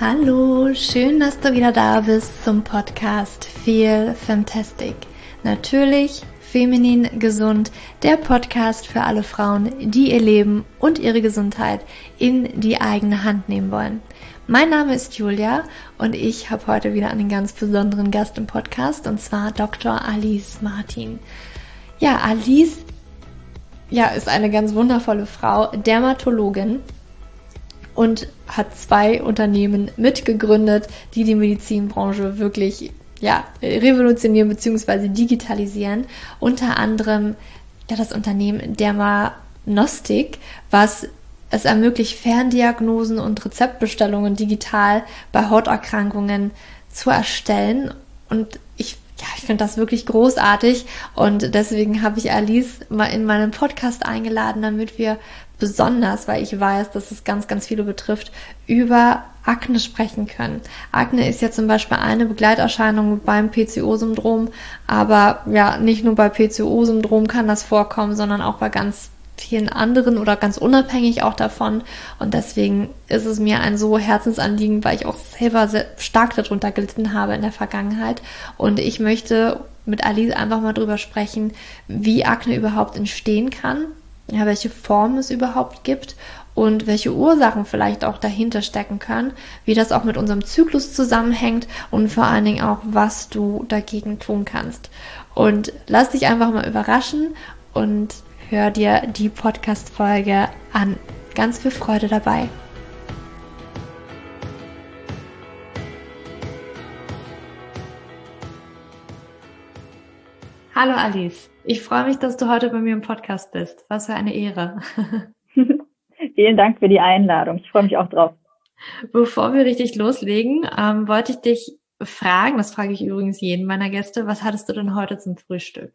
Hallo, schön, dass du wieder da bist zum Podcast Feel Fantastic. Natürlich feminin gesund, der Podcast für alle Frauen, die ihr Leben und ihre Gesundheit in die eigene Hand nehmen wollen. Mein Name ist Julia und ich habe heute wieder einen ganz besonderen Gast im Podcast und zwar Dr. Alice Martin. Ja, Alice ja, ist eine ganz wundervolle Frau, Dermatologin und hat zwei Unternehmen mitgegründet, die die Medizinbranche wirklich ja, revolutionieren bzw. digitalisieren. Unter anderem ja, das Unternehmen Dermanostik, was es ermöglicht, Ferndiagnosen und Rezeptbestellungen digital bei Hauterkrankungen zu erstellen. Und ich ja, ich finde das wirklich großartig und deswegen habe ich Alice mal in meinen Podcast eingeladen, damit wir besonders, weil ich weiß, dass es ganz, ganz viele betrifft, über Akne sprechen können. Akne ist ja zum Beispiel eine Begleiterscheinung beim PCO-Syndrom, aber ja, nicht nur bei PCO-Syndrom kann das vorkommen, sondern auch bei ganz vielen anderen oder ganz unabhängig auch davon. Und deswegen ist es mir ein so Herzensanliegen, weil ich auch selber sehr stark darunter gelitten habe in der Vergangenheit. Und ich möchte mit Alice einfach mal drüber sprechen, wie Akne überhaupt entstehen kann, ja, welche Form es überhaupt gibt und welche Ursachen vielleicht auch dahinter stecken können, wie das auch mit unserem Zyklus zusammenhängt und vor allen Dingen auch, was du dagegen tun kannst. Und lass dich einfach mal überraschen und hör dir die Podcast-Folge an. Ganz viel Freude dabei. Hallo Alice, ich freue mich, dass du heute bei mir im Podcast bist. Was für eine Ehre. Vielen Dank für die Einladung. Ich freue mich auch drauf. Bevor wir richtig loslegen, ähm, wollte ich dich fragen, das frage ich übrigens jeden meiner Gäste, was hattest du denn heute zum Frühstück?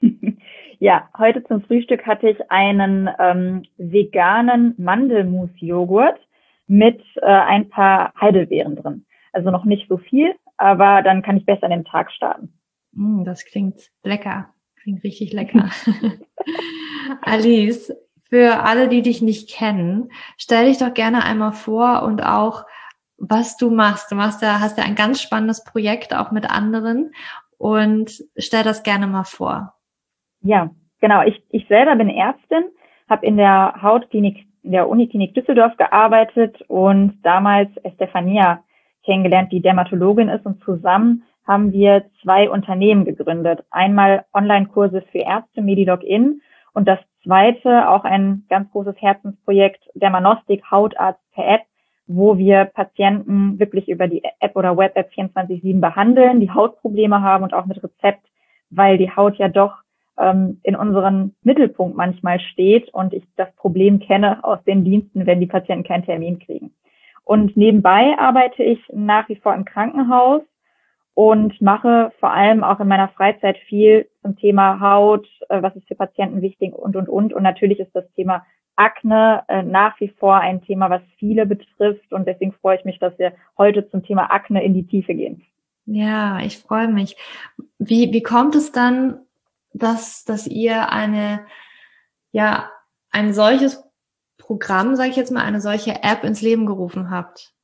Ja, heute zum Frühstück hatte ich einen ähm, veganen Mandelmus-Joghurt mit äh, ein paar Heidelbeeren drin. Also noch nicht so viel, aber dann kann ich besser in den Tag starten. Mm, das klingt lecker. Klingt richtig lecker. Alice, für alle, die dich nicht kennen, stell dich doch gerne einmal vor und auch, was du machst. Du machst ja, hast ja ein ganz spannendes Projekt auch mit anderen und stell das gerne mal vor. Ja, genau. Ich, ich selber bin Ärztin, habe in der Hautklinik in der Uniklinik Düsseldorf gearbeitet und damals Estefania kennengelernt, die Dermatologin ist und zusammen haben wir zwei Unternehmen gegründet. Einmal Online-Kurse für Ärzte, Medilog-In und das zweite, auch ein ganz großes Herzensprojekt, Dermanostik, Hautarzt per App, wo wir Patienten wirklich über die App oder Web-App 24-7 behandeln, die Hautprobleme haben und auch mit Rezept, weil die Haut ja doch ähm, in unseren Mittelpunkt manchmal steht und ich das Problem kenne aus den Diensten, wenn die Patienten keinen Termin kriegen. Und nebenbei arbeite ich nach wie vor im Krankenhaus und mache vor allem auch in meiner Freizeit viel zum Thema Haut, äh, was ist für Patienten wichtig und, und, und. Und natürlich ist das Thema Akne äh, nach wie vor ein Thema, was viele betrifft. Und deswegen freue ich mich, dass wir heute zum Thema Akne in die Tiefe gehen. Ja, ich freue mich. Wie, wie kommt es dann dass, dass ihr eine, ja, ein solches Programm, sage ich jetzt mal, eine solche App ins Leben gerufen habt?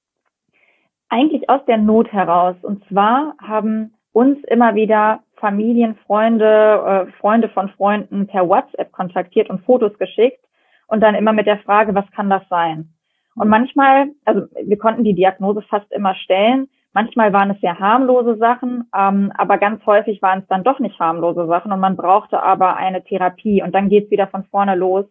Eigentlich aus der Not heraus. Und zwar haben uns immer wieder Familien, Freunde, äh, Freunde von Freunden per WhatsApp kontaktiert und Fotos geschickt und dann immer mit der Frage, was kann das sein? Und manchmal, also wir konnten die Diagnose fast immer stellen, Manchmal waren es sehr harmlose Sachen, ähm, aber ganz häufig waren es dann doch nicht harmlose Sachen und man brauchte aber eine Therapie und dann geht's wieder von vorne los.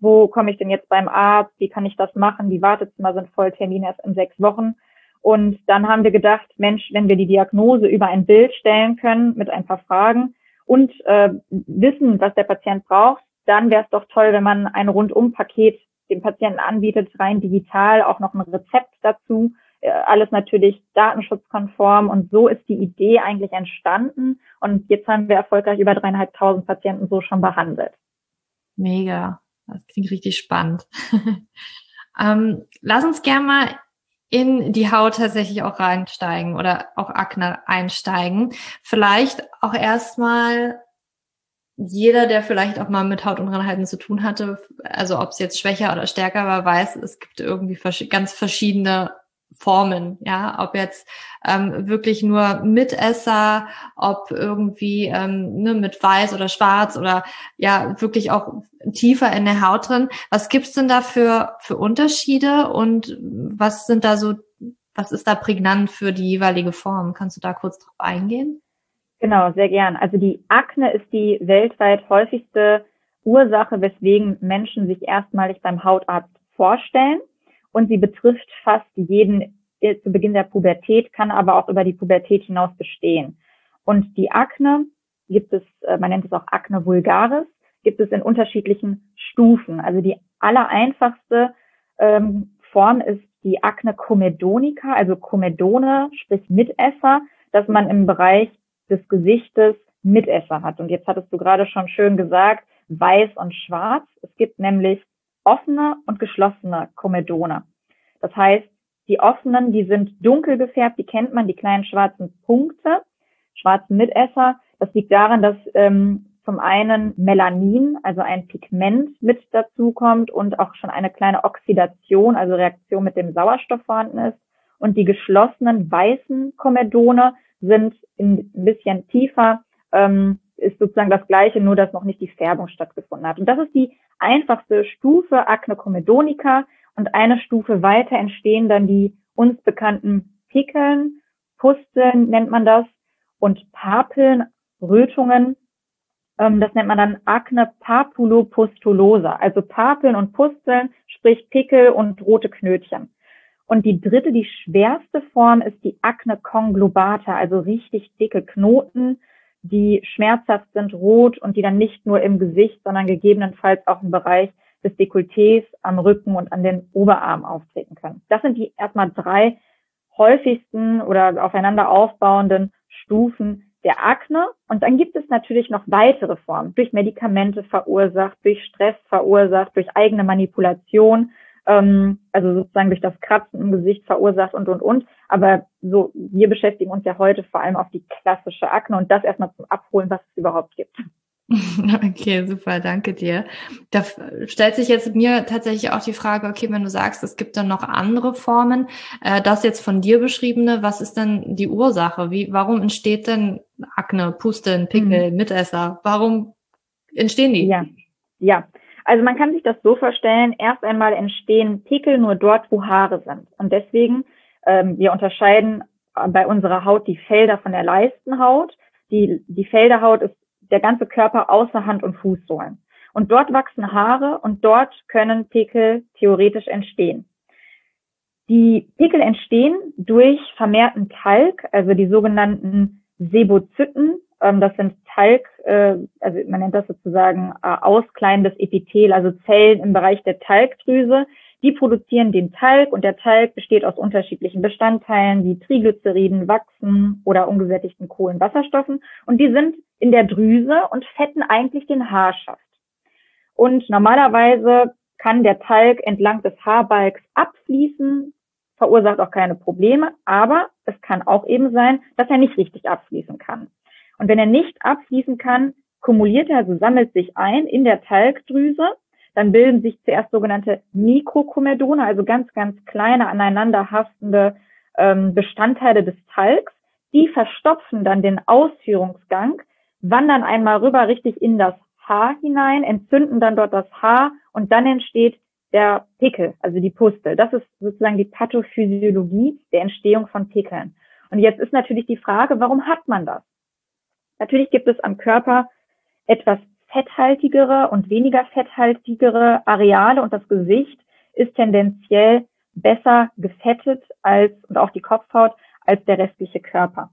Wo komme ich denn jetzt beim Arzt? Wie kann ich das machen? Die Wartezimmer sind voll, Termin erst in sechs Wochen. Und dann haben wir gedacht, Mensch, wenn wir die Diagnose über ein Bild stellen können mit ein paar Fragen und äh, wissen, was der Patient braucht, dann wäre es doch toll, wenn man ein Rundum-Paket dem Patienten anbietet, rein digital, auch noch ein Rezept dazu äh, alles natürlich datenschutzkonform und so ist die Idee eigentlich entstanden und jetzt haben wir erfolgreich über dreieinhalbtausend Patienten so schon behandelt. Mega, das klingt richtig spannend. ähm, lass uns gerne mal in die Haut tatsächlich auch reinsteigen oder auch Akne einsteigen. Vielleicht auch erstmal jeder, der vielleicht auch mal mit Hautunreinheiten zu tun hatte, also ob es jetzt schwächer oder stärker war, weiß, es gibt irgendwie ganz verschiedene Formen, ja, ob jetzt ähm, wirklich nur Mitesser, ob irgendwie ähm, ne, mit Weiß oder Schwarz oder ja wirklich auch tiefer in der Haut drin. Was gibt's denn da für, für Unterschiede und was sind da so, was ist da prägnant für die jeweilige Form? Kannst du da kurz drauf eingehen? Genau, sehr gern. Also die Akne ist die weltweit häufigste Ursache, weswegen Menschen sich erstmalig beim Hautarzt vorstellen und sie betrifft fast jeden äh, zu Beginn der Pubertät, kann aber auch über die Pubertät hinaus bestehen. Und die Akne gibt es, äh, man nennt es auch Akne vulgaris, gibt es in unterschiedlichen Stufen. Also die allereinfachste ähm, Form ist die Akne comedonica, also Comedone, sprich Mitesser, dass man im Bereich des Gesichtes Mitesser hat. Und jetzt hattest du gerade schon schön gesagt, weiß und schwarz. Es gibt nämlich offene und geschlossene Komedone. Das heißt, die offenen, die sind dunkel gefärbt, die kennt man, die kleinen schwarzen Punkte, schwarzen Mitesser. Das liegt daran, dass ähm, zum einen Melanin, also ein Pigment mit dazu kommt und auch schon eine kleine Oxidation, also Reaktion mit dem Sauerstoff vorhanden ist. Und die geschlossenen weißen Komedone sind ein bisschen tiefer, ähm, ist sozusagen das gleiche, nur dass noch nicht die Färbung stattgefunden hat. Und das ist die einfachste Stufe Acne comedonica und eine Stufe weiter entstehen dann die uns bekannten Pickeln, Pusteln nennt man das und Papeln, Rötungen. Ähm, das nennt man dann Acne papulopustulosa, also Papeln und Pusteln, sprich Pickel und rote Knötchen. Und die dritte, die schwerste Form ist die Acne conglobata, also richtig dicke Knoten, die schmerzhaft sind, rot und die dann nicht nur im Gesicht, sondern gegebenenfalls auch im Bereich des Dekolletés, am Rücken und an den Oberarmen auftreten können. Das sind die erstmal drei häufigsten oder aufeinander aufbauenden Stufen der Akne. Und dann gibt es natürlich noch weitere Formen, durch Medikamente verursacht, durch Stress verursacht, durch eigene Manipulation ähm, also sozusagen durch das Kratzen im Gesicht verursacht und, und, und. Aber so, wir beschäftigen uns ja heute vor allem auf die klassische Akne und das erstmal zum Abholen, was es überhaupt gibt. Okay, super, danke dir. Da stellt sich jetzt mir tatsächlich auch die Frage, okay, wenn du sagst, es gibt dann noch andere Formen, äh, das jetzt von dir beschriebene, was ist denn die Ursache? Wie, warum entsteht denn Akne, Pusteln, Pickel, mhm. Mitesser? Warum entstehen die? Ja, ja. Also man kann sich das so vorstellen, erst einmal entstehen Pickel nur dort, wo Haare sind. Und deswegen, ähm, wir unterscheiden bei unserer Haut die Felder von der Leistenhaut. Die, die Felderhaut ist der ganze Körper außer Hand und Fußsohlen. Und dort wachsen Haare und dort können Pickel theoretisch entstehen. Die Pickel entstehen durch vermehrten Talg, also die sogenannten Sebozyten, ähm, das sind Talg, äh, also man nennt das sozusagen äh, auskleidendes Epithel, also Zellen im Bereich der Talgdrüse. Die produzieren den Talg und der Talg besteht aus unterschiedlichen Bestandteilen wie Triglyceriden, Wachsen oder ungesättigten Kohlenwasserstoffen und die sind in der Drüse und fetten eigentlich den Haarschaft. Und normalerweise kann der Talg entlang des Haarbalgs abfließen, verursacht auch keine Probleme, aber es kann auch eben sein, dass er nicht richtig abfließen kann. Und wenn er nicht abfließen kann, kumuliert er, also sammelt sich ein in der Talgdrüse. Dann bilden sich zuerst sogenannte Mikrokomedone, also ganz, ganz kleine aneinander haftende ähm, Bestandteile des Talgs. Die verstopfen dann den Ausführungsgang, wandern einmal rüber richtig in das Haar hinein, entzünden dann dort das Haar und dann entsteht der Pickel, also die Pustel. Das ist sozusagen die Pathophysiologie der Entstehung von Pickeln. Und jetzt ist natürlich die Frage, warum hat man das? Natürlich gibt es am Körper etwas fetthaltigere und weniger fetthaltigere Areale und das Gesicht ist tendenziell besser gefettet als und auch die Kopfhaut als der restliche Körper.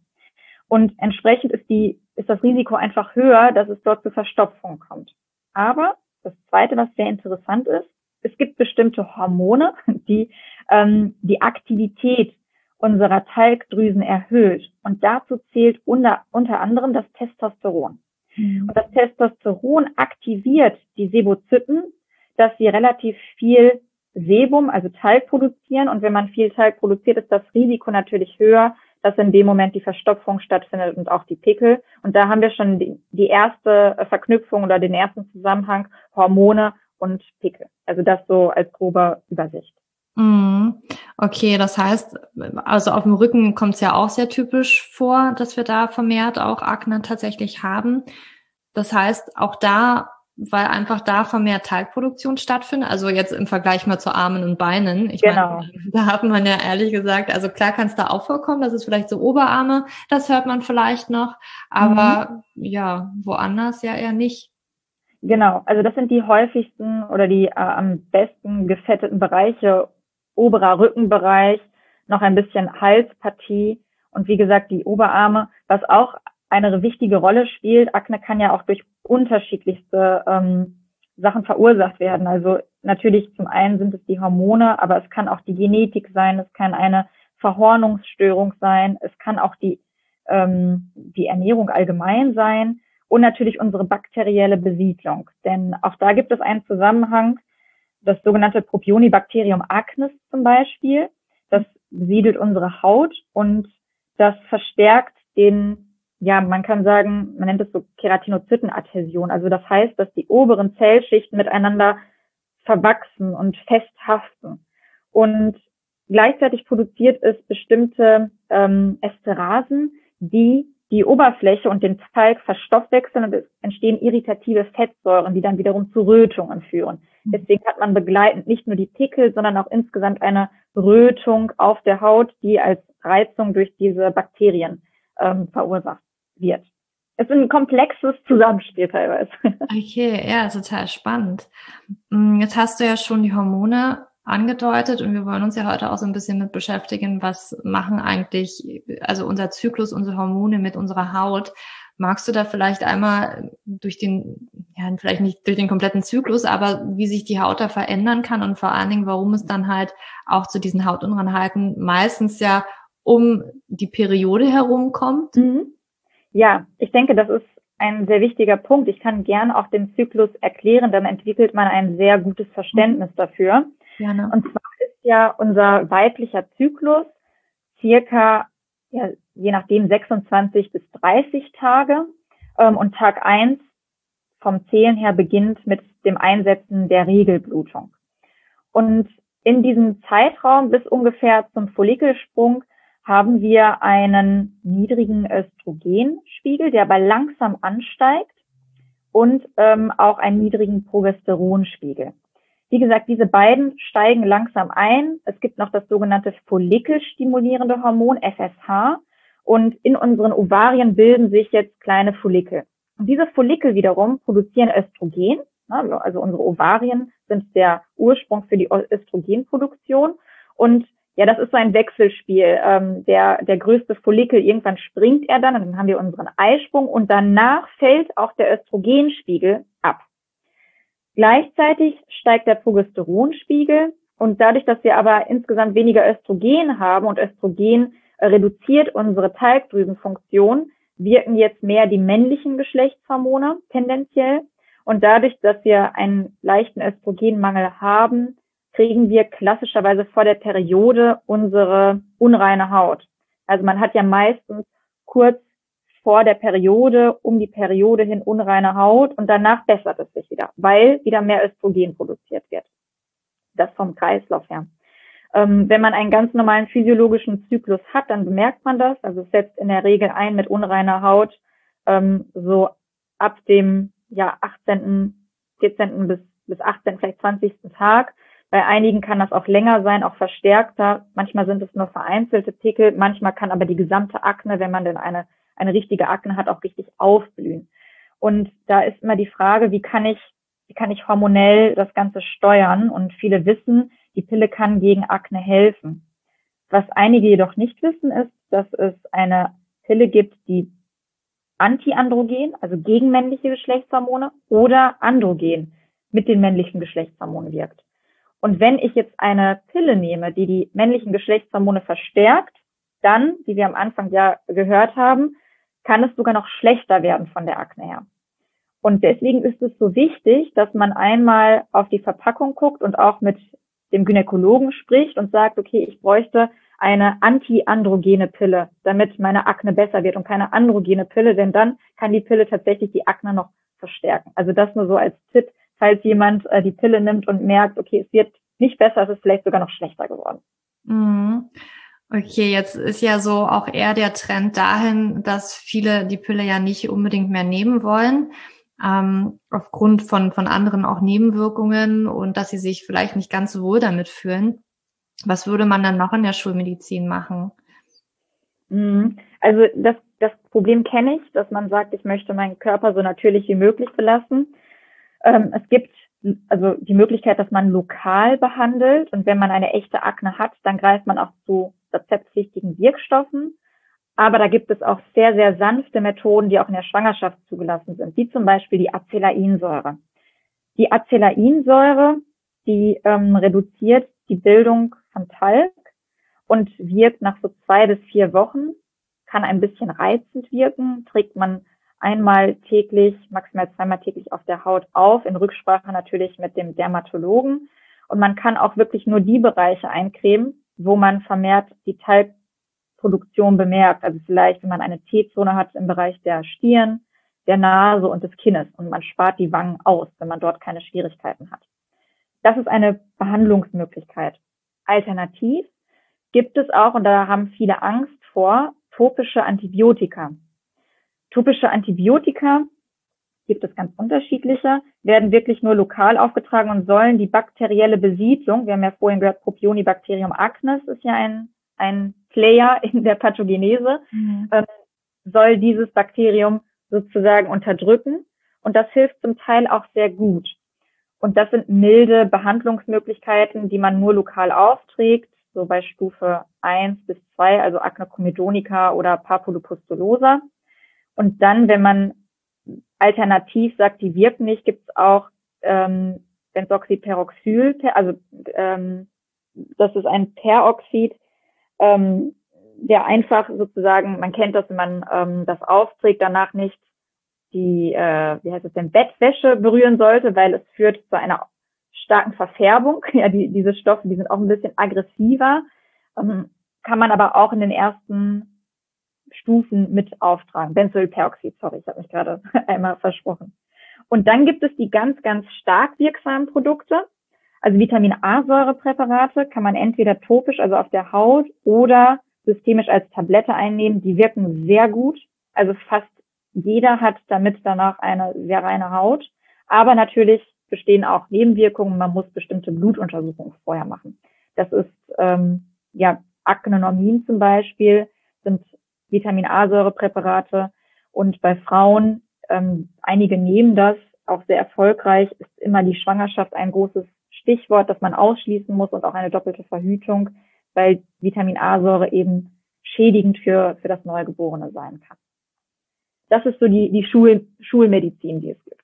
Und entsprechend ist die ist das Risiko einfach höher, dass es dort zu Verstopfung kommt. Aber das Zweite, was sehr interessant ist, es gibt bestimmte Hormone, die ähm, die Aktivität unserer Talgdrüsen erhöht. Und dazu zählt unter, unter anderem das Testosteron. Mhm. Und das Testosteron aktiviert die Sebozyten, dass sie relativ viel Sebum, also Talg produzieren. Und wenn man viel Talg produziert, ist das Risiko natürlich höher, dass in dem Moment die Verstopfung stattfindet und auch die Pickel. Und da haben wir schon die, die erste Verknüpfung oder den ersten Zusammenhang Hormone und Pickel. Also das so als grober Übersicht. Mhm. Okay, das heißt, also auf dem Rücken kommt es ja auch sehr typisch vor, dass wir da vermehrt auch Akne tatsächlich haben. Das heißt, auch da, weil einfach da vermehrt Teigproduktion stattfindet, also jetzt im Vergleich mal zu Armen und Beinen. Ich genau. meine, da hat man ja ehrlich gesagt, also klar kann es da auch vorkommen, das ist vielleicht so Oberarme, das hört man vielleicht noch, aber mhm. ja, woanders ja eher nicht. Genau, also das sind die häufigsten oder die äh, am besten gefetteten Bereiche, oberer Rückenbereich, noch ein bisschen Halspartie und wie gesagt die Oberarme, was auch eine wichtige Rolle spielt. Akne kann ja auch durch unterschiedlichste ähm, Sachen verursacht werden. Also natürlich zum einen sind es die Hormone, aber es kann auch die Genetik sein, es kann eine Verhornungsstörung sein, es kann auch die, ähm, die Ernährung allgemein sein und natürlich unsere bakterielle Besiedlung. Denn auch da gibt es einen Zusammenhang, das sogenannte Propionibacterium acnes zum Beispiel. Das besiedelt unsere Haut und das verstärkt den, ja, man kann sagen, man nennt es so Keratinozytenadhäsion. Also das heißt, dass die oberen Zellschichten miteinander verwachsen und festhaften. Und gleichzeitig produziert es bestimmte ähm, Esterasen, die die Oberfläche und den Talg verstoffwechseln und es entstehen irritative Fettsäuren, die dann wiederum zu Rötungen führen. Mhm. Deswegen hat man begleitend nicht nur die Pickel, sondern auch insgesamt eine Rötung auf der Haut, die als Reizung durch diese Bakterien ähm, verursacht wird. Es ist ein komplexes Zusammenspiel teilweise. Okay, ja, total spannend. Mm, jetzt hast du ja schon die Hormone angedeutet und wir wollen uns ja heute auch so ein bisschen mit beschäftigen, was machen eigentlich, also unser Zyklus, unsere Hormone mit unserer Haut. Magst du da vielleicht einmal durch den, ja, vielleicht nicht durch den kompletten Zyklus, aber wie sich die Haut da verändern kann und vor allen Dingen, warum es dann halt auch zu diesen Hautunreinheiten meistens ja um die Periode herum kommt? Mhm. Ja, ich denke, das ist ein sehr wichtiger Punkt. Ich kann gern auch den Zyklus erklären, dann entwickelt man ein sehr gutes Verständnis dafür. Gerne. Und zwar ist ja unser weiblicher Zyklus circa, ja, je nachdem 26 bis 30 Tage. Ähm, und Tag eins vom Zählen her beginnt mit dem Einsetzen der Regelblutung. Und in diesem Zeitraum bis ungefähr zum Follikelsprung haben wir einen niedrigen Östrogenspiegel, der aber langsam ansteigt und ähm, auch einen niedrigen Progesteronspiegel. Wie gesagt, diese beiden steigen langsam ein. Es gibt noch das sogenannte follikelstimulierende Hormon FSH und in unseren Ovarien bilden sich jetzt kleine Follikel. Und diese Follikel wiederum produzieren Östrogen. Also unsere Ovarien sind der Ursprung für die Östrogenproduktion. Und ja, das ist so ein Wechselspiel. Ähm, der, der größte Follikel, irgendwann springt er dann und dann haben wir unseren Eisprung und danach fällt auch der Östrogenspiegel ab. Gleichzeitig steigt der Progesteronspiegel und dadurch, dass wir aber insgesamt weniger Östrogen haben und Östrogen reduziert unsere Talgdrüsenfunktion, wirken jetzt mehr die männlichen Geschlechtshormone tendenziell. Und dadurch, dass wir einen leichten Östrogenmangel haben, kriegen wir klassischerweise vor der Periode unsere unreine Haut. Also man hat ja meistens kurz vor der Periode, um die Periode hin unreine Haut und danach bessert es sich wieder, weil wieder mehr Östrogen produziert wird. Das vom Kreislauf her. Ähm, wenn man einen ganz normalen physiologischen Zyklus hat, dann bemerkt man das. Also es setzt in der Regel ein mit unreiner Haut ähm, so ab dem ja 18., 14. bis bis 18, vielleicht 20. Tag. Bei einigen kann das auch länger sein, auch verstärkter. Manchmal sind es nur vereinzelte Pickel. Manchmal kann aber die gesamte Akne, wenn man denn eine eine richtige Akne hat, auch richtig aufblühen. Und da ist immer die Frage, wie kann ich, wie kann ich hormonell das Ganze steuern? Und viele wissen, die Pille kann gegen Akne helfen. Was einige jedoch nicht wissen, ist, dass es eine Pille gibt, die antiandrogen, also gegen männliche Geschlechtshormone oder androgen mit den männlichen Geschlechtshormonen wirkt. Und wenn ich jetzt eine Pille nehme, die die männlichen Geschlechtshormone verstärkt, dann, wie wir am Anfang ja gehört haben, kann es sogar noch schlechter werden von der Akne her. Und deswegen ist es so wichtig, dass man einmal auf die Verpackung guckt und auch mit dem Gynäkologen spricht und sagt, okay, ich bräuchte eine antiandrogene Pille, damit meine Akne besser wird und keine androgene Pille, denn dann kann die Pille tatsächlich die Akne noch verstärken. Also das nur so als Tipp, falls jemand äh, die Pille nimmt und merkt, okay, es wird nicht besser, es ist vielleicht sogar noch schlechter geworden. Mhm. Okay, jetzt ist ja so auch eher der Trend dahin, dass viele die Pille ja nicht unbedingt mehr nehmen wollen, ähm, aufgrund von, von anderen auch Nebenwirkungen und dass sie sich vielleicht nicht ganz so wohl damit fühlen. Was würde man dann noch in der Schulmedizin machen? Mhm. Also das, das Problem kenne ich, dass man sagt, ich möchte meinen Körper so natürlich wie möglich belassen. Ähm, es gibt also die Möglichkeit, dass man lokal behandelt und wenn man eine echte Akne hat, dann greift man auch zu rezeptpflichtigen Wirkstoffen. Aber da gibt es auch sehr, sehr sanfte Methoden, die auch in der Schwangerschaft zugelassen sind, wie zum Beispiel die Acelainsäure. Die Acelainsäure, die ähm, reduziert die Bildung von Talg und wirkt nach so zwei bis vier Wochen, kann ein bisschen reizend wirken, trägt man einmal täglich, maximal zweimal täglich auf der Haut auf, in Rücksprache natürlich mit dem Dermatologen. Und man kann auch wirklich nur die Bereiche eincremen, wo man vermehrt die Talgproduktion bemerkt. Also vielleicht, wenn man eine T-Zone hat im Bereich der Stirn, der Nase und des Kinnes und man spart die Wangen aus, wenn man dort keine Schwierigkeiten hat. Das ist eine Behandlungsmöglichkeit. Alternativ gibt es auch, und da haben viele Angst vor, topische Antibiotika. Topische Antibiotika gibt es ganz unterschiedliche, werden wirklich nur lokal aufgetragen und sollen die bakterielle Besiedlung, wir haben ja vorhin gehört, Propionibacterium acnes ist ja ein, ein Player in der Pathogenese, mhm. ähm, soll dieses Bakterium sozusagen unterdrücken. Und das hilft zum Teil auch sehr gut. Und das sind milde Behandlungsmöglichkeiten, die man nur lokal aufträgt, so bei Stufe 1 bis 2, also Acne comedonica oder Papulopustulosa. Und dann, wenn man alternativ sagt, die wirken nicht, gibt es auch ähm, Benzoxyperoxyl, also ähm, das ist ein Peroxid, ähm, der einfach sozusagen, man kennt das, wenn man ähm, das aufträgt, danach nicht die, äh, wie heißt es denn, Bettwäsche berühren sollte, weil es führt zu einer starken Verfärbung. Ja, die, diese Stoffe, die sind auch ein bisschen aggressiver, ähm, kann man aber auch in den ersten Stufen mit auftragen. Benzylperoxid, sorry, ich habe mich gerade einmal versprochen. Und dann gibt es die ganz, ganz stark wirksamen Produkte. Also Vitamin A-Säurepräparate kann man entweder topisch, also auf der Haut, oder systemisch als Tablette einnehmen. Die wirken sehr gut. Also fast jeder hat damit danach eine sehr reine Haut. Aber natürlich bestehen auch Nebenwirkungen. Man muss bestimmte Blutuntersuchungen vorher machen. Das ist ähm, ja Aknenormin zum Beispiel sind Vitamin A-Säurepräparate. Und bei Frauen, ähm, einige nehmen das auch sehr erfolgreich, ist immer die Schwangerschaft ein großes Stichwort, das man ausschließen muss und auch eine doppelte Verhütung, weil Vitamin A-Säure eben schädigend für, für das Neugeborene sein kann. Das ist so die, die Schul, Schulmedizin, die es gibt.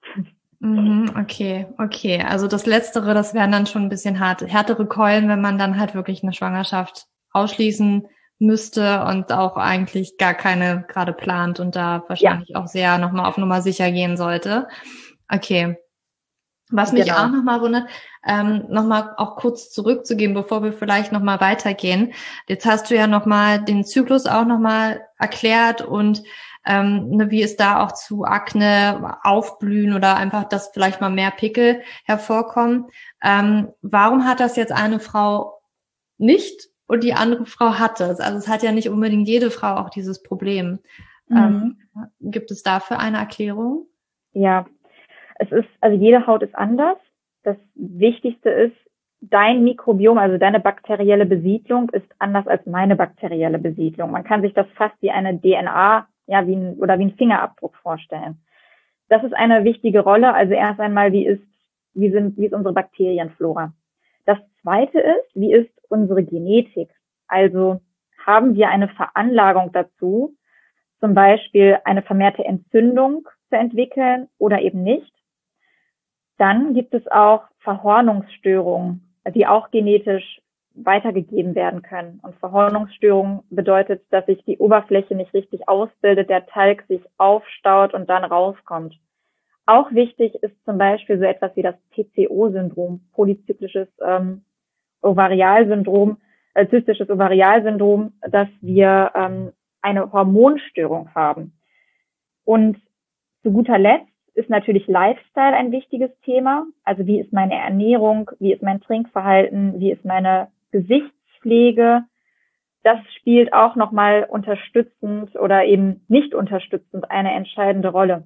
Mhm, okay, okay. Also das Letztere, das wären dann schon ein bisschen hart, härtere Keulen, wenn man dann halt wirklich eine Schwangerschaft ausschließen müsste und auch eigentlich gar keine gerade plant und da wahrscheinlich ja. auch sehr nochmal auf Nummer sicher gehen sollte. Okay. Was mich genau. auch nochmal wundert, ähm, nochmal auch kurz zurückzugehen, bevor wir vielleicht nochmal weitergehen. Jetzt hast du ja nochmal den Zyklus auch nochmal erklärt und ähm, ne, wie es da auch zu Akne aufblühen oder einfach, dass vielleicht mal mehr Pickel hervorkommen. Ähm, warum hat das jetzt eine Frau nicht und die andere Frau hat es. Also es hat ja nicht unbedingt jede Frau auch dieses Problem. Mhm. Ähm, gibt es dafür eine Erklärung? Ja, es ist, also jede Haut ist anders. Das Wichtigste ist, dein Mikrobiom, also deine bakterielle Besiedlung ist anders als meine bakterielle Besiedlung. Man kann sich das fast wie eine DNA, ja, wie ein, oder wie ein Fingerabdruck vorstellen. Das ist eine wichtige Rolle. Also erst einmal, wie ist, wie sind, wie ist unsere Bakterienflora? Das zweite ist, wie ist unsere Genetik? Also haben wir eine Veranlagung dazu, zum Beispiel eine vermehrte Entzündung zu entwickeln oder eben nicht? Dann gibt es auch Verhornungsstörungen, die auch genetisch weitergegeben werden können. Und Verhornungsstörung bedeutet, dass sich die Oberfläche nicht richtig ausbildet, der Talg sich aufstaut und dann rauskommt. Auch wichtig ist zum Beispiel so etwas wie das PCO-Syndrom, polyzyklisches ähm, Ovarialsyndrom, äh, zystisches Ovarialsyndrom, dass wir ähm, eine Hormonstörung haben. Und zu guter Letzt ist natürlich Lifestyle ein wichtiges Thema. Also wie ist meine Ernährung, wie ist mein Trinkverhalten, wie ist meine Gesichtspflege. Das spielt auch nochmal unterstützend oder eben nicht unterstützend eine entscheidende Rolle.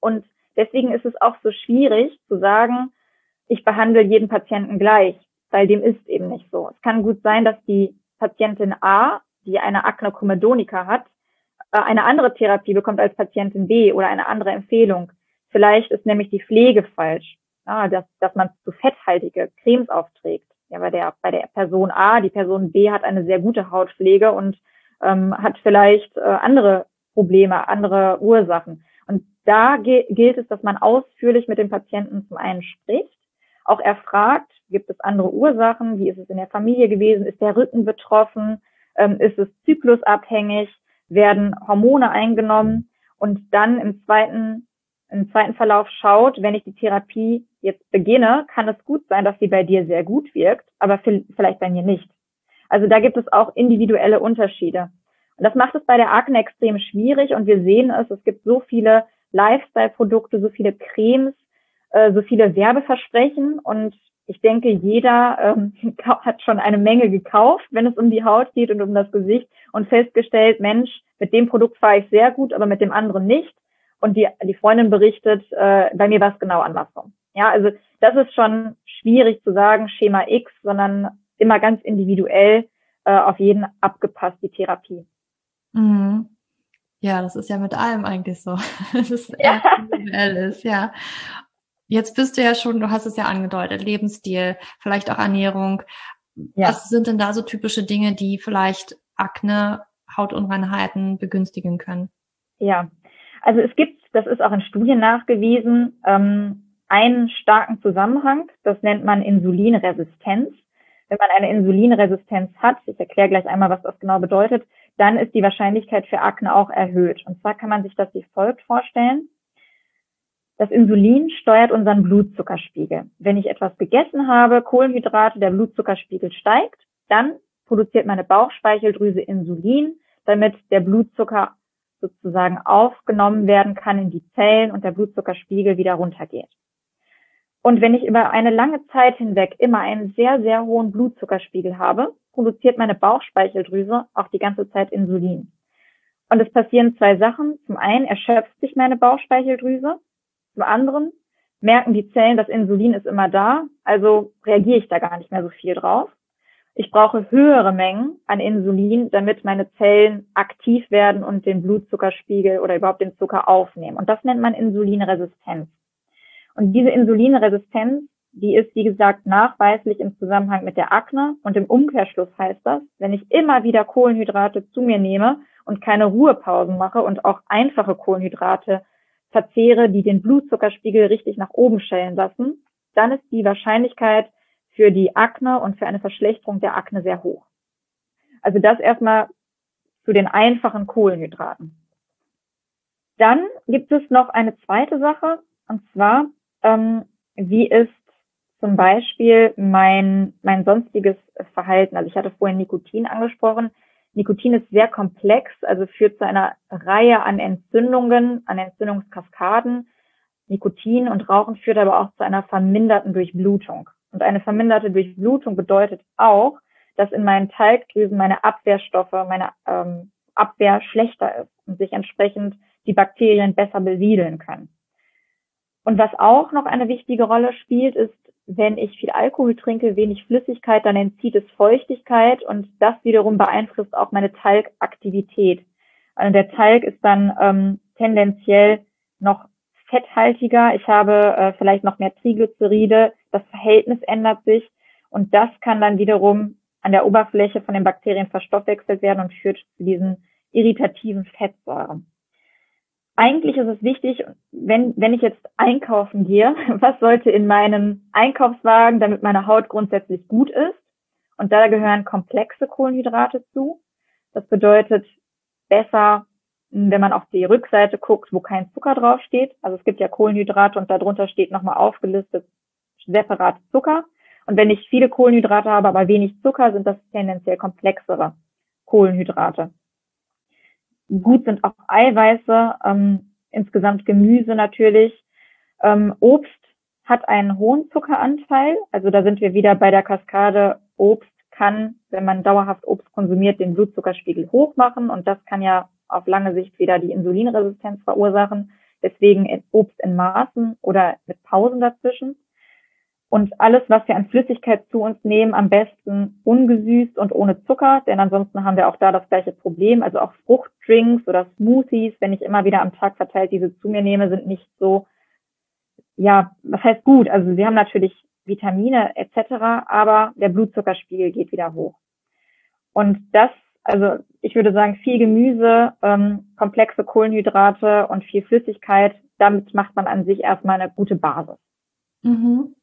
Und deswegen ist es auch so schwierig zu sagen, ich behandle jeden Patienten gleich, weil dem ist eben nicht so. Es kann gut sein, dass die Patientin A, die eine Akne comedonica hat, äh, eine andere Therapie bekommt als Patientin B oder eine andere Empfehlung. Vielleicht ist nämlich die Pflege falsch, ja, dass, dass man zu fetthaltige Cremes aufträgt. Ja, bei der, bei der Person A, die Person B hat eine sehr gute Hautpflege und ähm, hat vielleicht äh, andere Probleme, andere Ursachen. Und da gilt es, dass man ausführlich mit dem Patienten zum einen spricht, auch erfragt, gibt es andere Ursachen, wie ist es in der Familie gewesen, ist der Rücken betroffen, ähm, ist es zyklusabhängig, werden Hormone eingenommen? Und dann im zweiten, im zweiten Verlauf schaut, wenn ich die Therapie jetzt beginne, kann es gut sein, dass sie bei dir sehr gut wirkt, aber vielleicht bei mir nicht. Also da gibt es auch individuelle Unterschiede. Und das macht es bei der Akne extrem schwierig und wir sehen es, es gibt so viele Lifestyle-Produkte, so viele Cremes, äh, so viele Werbeversprechen und ich denke, jeder ähm, hat schon eine Menge gekauft, wenn es um die Haut geht und um das Gesicht und festgestellt, Mensch, mit dem Produkt fahre ich sehr gut, aber mit dem anderen nicht. Und die, die Freundin berichtet, äh, bei mir war es genau andersrum. Ja, also das ist schon schwierig zu sagen, Schema X, sondern immer ganz individuell äh, auf jeden abgepasst, die Therapie. Mhm. Ja, das ist ja mit allem eigentlich so. dass es ja. individuell ist, ja. Jetzt bist du ja schon, du hast es ja angedeutet, Lebensstil, vielleicht auch Ernährung. Ja. Was sind denn da so typische Dinge, die vielleicht Akne, Hautunreinheiten begünstigen können? Ja, also es gibt, das ist auch in Studien nachgewiesen, ähm, einen starken Zusammenhang, das nennt man Insulinresistenz. Wenn man eine Insulinresistenz hat, ich erkläre gleich einmal, was das genau bedeutet, dann ist die Wahrscheinlichkeit für Akne auch erhöht. Und zwar kann man sich das wie folgt vorstellen. Das Insulin steuert unseren Blutzuckerspiegel. Wenn ich etwas gegessen habe, Kohlenhydrate, der Blutzuckerspiegel steigt, dann produziert meine Bauchspeicheldrüse Insulin, damit der Blutzucker sozusagen aufgenommen werden kann in die Zellen und der Blutzuckerspiegel wieder runtergeht. Und wenn ich über eine lange Zeit hinweg immer einen sehr, sehr hohen Blutzuckerspiegel habe, produziert meine Bauchspeicheldrüse auch die ganze Zeit Insulin. Und es passieren zwei Sachen. Zum einen erschöpft sich meine Bauchspeicheldrüse zum anderen merken die Zellen, das Insulin ist immer da, also reagiere ich da gar nicht mehr so viel drauf. Ich brauche höhere Mengen an Insulin, damit meine Zellen aktiv werden und den Blutzuckerspiegel oder überhaupt den Zucker aufnehmen. Und das nennt man Insulinresistenz. Und diese Insulinresistenz, die ist, wie gesagt, nachweislich im Zusammenhang mit der Akne. Und im Umkehrschluss heißt das, wenn ich immer wieder Kohlenhydrate zu mir nehme und keine Ruhepausen mache und auch einfache Kohlenhydrate verzehre, die den Blutzuckerspiegel richtig nach oben schellen lassen, dann ist die Wahrscheinlichkeit für die Akne und für eine Verschlechterung der Akne sehr hoch. Also das erstmal zu den einfachen Kohlenhydraten. Dann gibt es noch eine zweite Sache, und zwar, ähm, wie ist zum Beispiel mein, mein sonstiges Verhalten. Also ich hatte vorhin Nikotin angesprochen. Nikotin ist sehr komplex, also führt zu einer Reihe an Entzündungen, an Entzündungskaskaden. Nikotin und Rauchen führt aber auch zu einer verminderten Durchblutung. Und eine verminderte Durchblutung bedeutet auch, dass in meinen Talgdrüsen meine Abwehrstoffe, meine ähm, Abwehr schlechter ist und sich entsprechend die Bakterien besser besiedeln können. Und was auch noch eine wichtige Rolle spielt, ist wenn ich viel Alkohol trinke, wenig Flüssigkeit, dann entzieht es Feuchtigkeit und das wiederum beeinflusst auch meine Talgaktivität. Also der Talg ist dann ähm, tendenziell noch fetthaltiger. Ich habe äh, vielleicht noch mehr Triglyceride. Das Verhältnis ändert sich und das kann dann wiederum an der Oberfläche von den Bakterien verstoffwechselt werden und führt zu diesen irritativen Fettsäuren eigentlich ist es wichtig, wenn, wenn ich jetzt einkaufen gehe, was sollte in meinem Einkaufswagen, damit meine Haut grundsätzlich gut ist? Und da gehören komplexe Kohlenhydrate zu. Das bedeutet besser, wenn man auf die Rückseite guckt, wo kein Zucker draufsteht. Also es gibt ja Kohlenhydrate und darunter steht nochmal aufgelistet separat Zucker. Und wenn ich viele Kohlenhydrate habe, aber wenig Zucker, sind das tendenziell komplexere Kohlenhydrate. Gut sind auch Eiweiße. Ähm, insgesamt Gemüse natürlich. Ähm, Obst hat einen hohen Zuckeranteil. Also da sind wir wieder bei der Kaskade. Obst kann, wenn man dauerhaft Obst konsumiert, den Blutzuckerspiegel hoch machen und das kann ja auf lange Sicht wieder die Insulinresistenz verursachen. Deswegen Obst in Maßen oder mit Pausen dazwischen. Und alles, was wir an Flüssigkeit zu uns nehmen, am besten ungesüßt und ohne Zucker, denn ansonsten haben wir auch da das gleiche Problem. Also auch Fruchtdrinks oder Smoothies, wenn ich immer wieder am Tag verteilt diese zu mir nehme, sind nicht so, ja, was heißt gut? Also sie haben natürlich Vitamine etc., aber der Blutzuckerspiegel geht wieder hoch. Und das, also ich würde sagen, viel Gemüse, ähm, komplexe Kohlenhydrate und viel Flüssigkeit, damit macht man an sich erstmal eine gute Basis. Mhm.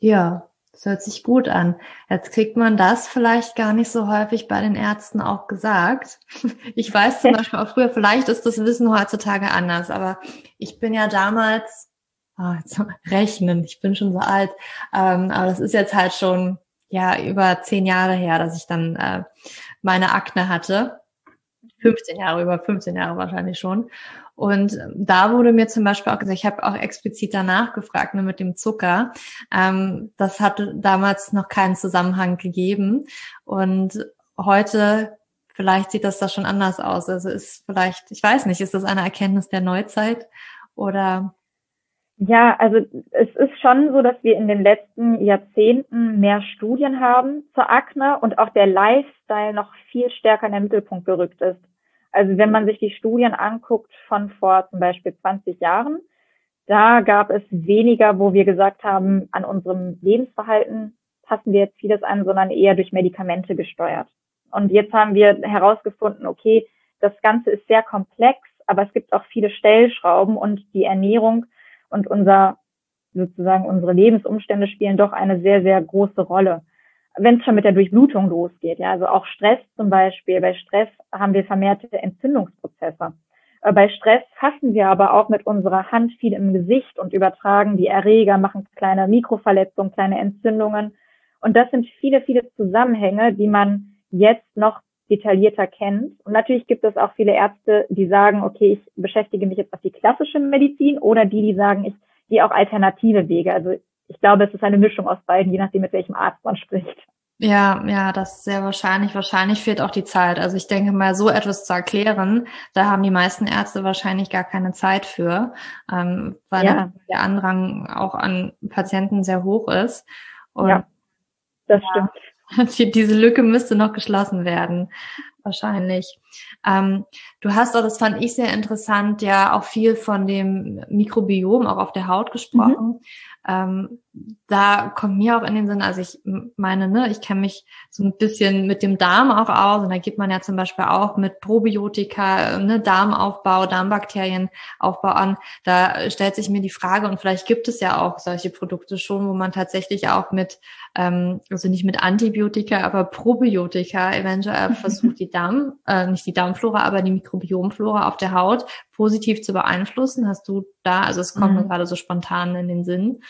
Ja, das hört sich gut an. Jetzt kriegt man das vielleicht gar nicht so häufig bei den Ärzten auch gesagt. Ich weiß zum Beispiel auch früher, vielleicht ist das Wissen heutzutage anders, aber ich bin ja damals, oh, jetzt rechnen, ich bin schon so alt, ähm, aber das ist jetzt halt schon ja über zehn Jahre her, dass ich dann äh, meine Akne hatte. 15 Jahre, über 15 Jahre wahrscheinlich schon. Und da wurde mir zum Beispiel auch gesagt, ich habe auch explizit danach gefragt ne, mit dem Zucker. Ähm, das hatte damals noch keinen Zusammenhang gegeben. Und heute vielleicht sieht das da schon anders aus. Also ist vielleicht, ich weiß nicht, ist das eine Erkenntnis der Neuzeit oder? Ja, also es ist schon so, dass wir in den letzten Jahrzehnten mehr Studien haben zur Akne und auch der Lifestyle noch viel stärker in den Mittelpunkt gerückt ist. Also wenn man sich die Studien anguckt von vor zum Beispiel 20 Jahren, da gab es weniger, wo wir gesagt haben, an unserem Lebensverhalten passen wir jetzt vieles an, sondern eher durch Medikamente gesteuert. Und jetzt haben wir herausgefunden, okay, das Ganze ist sehr komplex, aber es gibt auch viele Stellschrauben und die Ernährung und unser sozusagen unsere Lebensumstände spielen doch eine sehr, sehr große Rolle wenn es schon mit der Durchblutung losgeht, ja, also auch Stress zum Beispiel. Bei Stress haben wir vermehrte Entzündungsprozesse. Äh, bei Stress fassen wir aber auch mit unserer Hand viel im Gesicht und übertragen die Erreger, machen kleine Mikroverletzungen, kleine Entzündungen. Und das sind viele, viele Zusammenhänge, die man jetzt noch detaillierter kennt. Und natürlich gibt es auch viele Ärzte, die sagen, okay, ich beschäftige mich jetzt auf die klassische Medizin oder die, die sagen, ich gehe auch alternative Wege. Also ich glaube, es ist eine Mischung aus beiden, je nachdem, mit welchem Arzt man spricht. Ja, ja, das ist sehr wahrscheinlich. Wahrscheinlich fehlt auch die Zeit. Also ich denke mal, so etwas zu erklären, da haben die meisten Ärzte wahrscheinlich gar keine Zeit für, ähm, weil ja. der Andrang auch an Patienten sehr hoch ist. Und ja, das ja, stimmt. Diese Lücke müsste noch geschlossen werden, wahrscheinlich. Ähm, du hast auch, das fand ich sehr interessant, ja auch viel von dem Mikrobiom auch auf der Haut gesprochen. Mhm. Ähm, da kommt mir auch in den Sinn, also ich meine, ne, ich kenne mich so ein bisschen mit dem Darm auch aus und da gibt man ja zum Beispiel auch mit Probiotika, ne, Darmaufbau, Darmbakterienaufbau an. Da stellt sich mir die Frage und vielleicht gibt es ja auch solche Produkte schon, wo man tatsächlich auch mit, ähm, also nicht mit Antibiotika, aber Probiotika eventuell versucht, die Darm, äh, nicht die Darmflora, aber die Mikrobiomflora auf der Haut positiv zu beeinflussen? Hast du da, also es kommt mhm. mir gerade so spontan in den Sinn.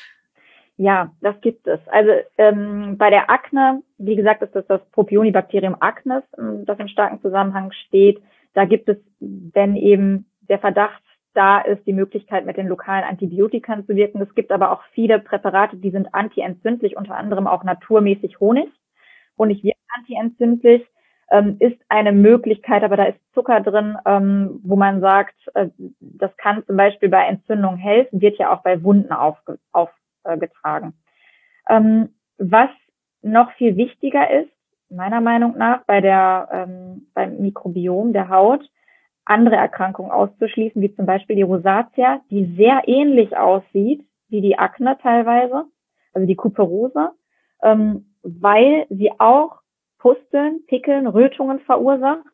Ja, das gibt es. Also ähm, bei der Akne, wie gesagt, ist das das Propionibacterium acnes, ähm, das im starken Zusammenhang steht. Da gibt es, wenn eben der Verdacht da ist, die Möglichkeit, mit den lokalen Antibiotika zu wirken. Es gibt aber auch viele Präparate, die sind antientzündlich, unter anderem auch naturmäßig Honig. Honig wirkt antientzündlich ähm, ist eine Möglichkeit, aber da ist Zucker drin, ähm, wo man sagt, äh, das kann zum Beispiel bei Entzündungen helfen, wird ja auch bei Wunden aufge aufgetragen. Ähm, was noch viel wichtiger ist, meiner Meinung nach, bei der, ähm, beim Mikrobiom der Haut, andere Erkrankungen auszuschließen, wie zum Beispiel die Rosatia, die sehr ähnlich aussieht wie die Akne teilweise, also die Kuperose, ähm, weil sie auch Pusteln, Pickeln, Rötungen verursacht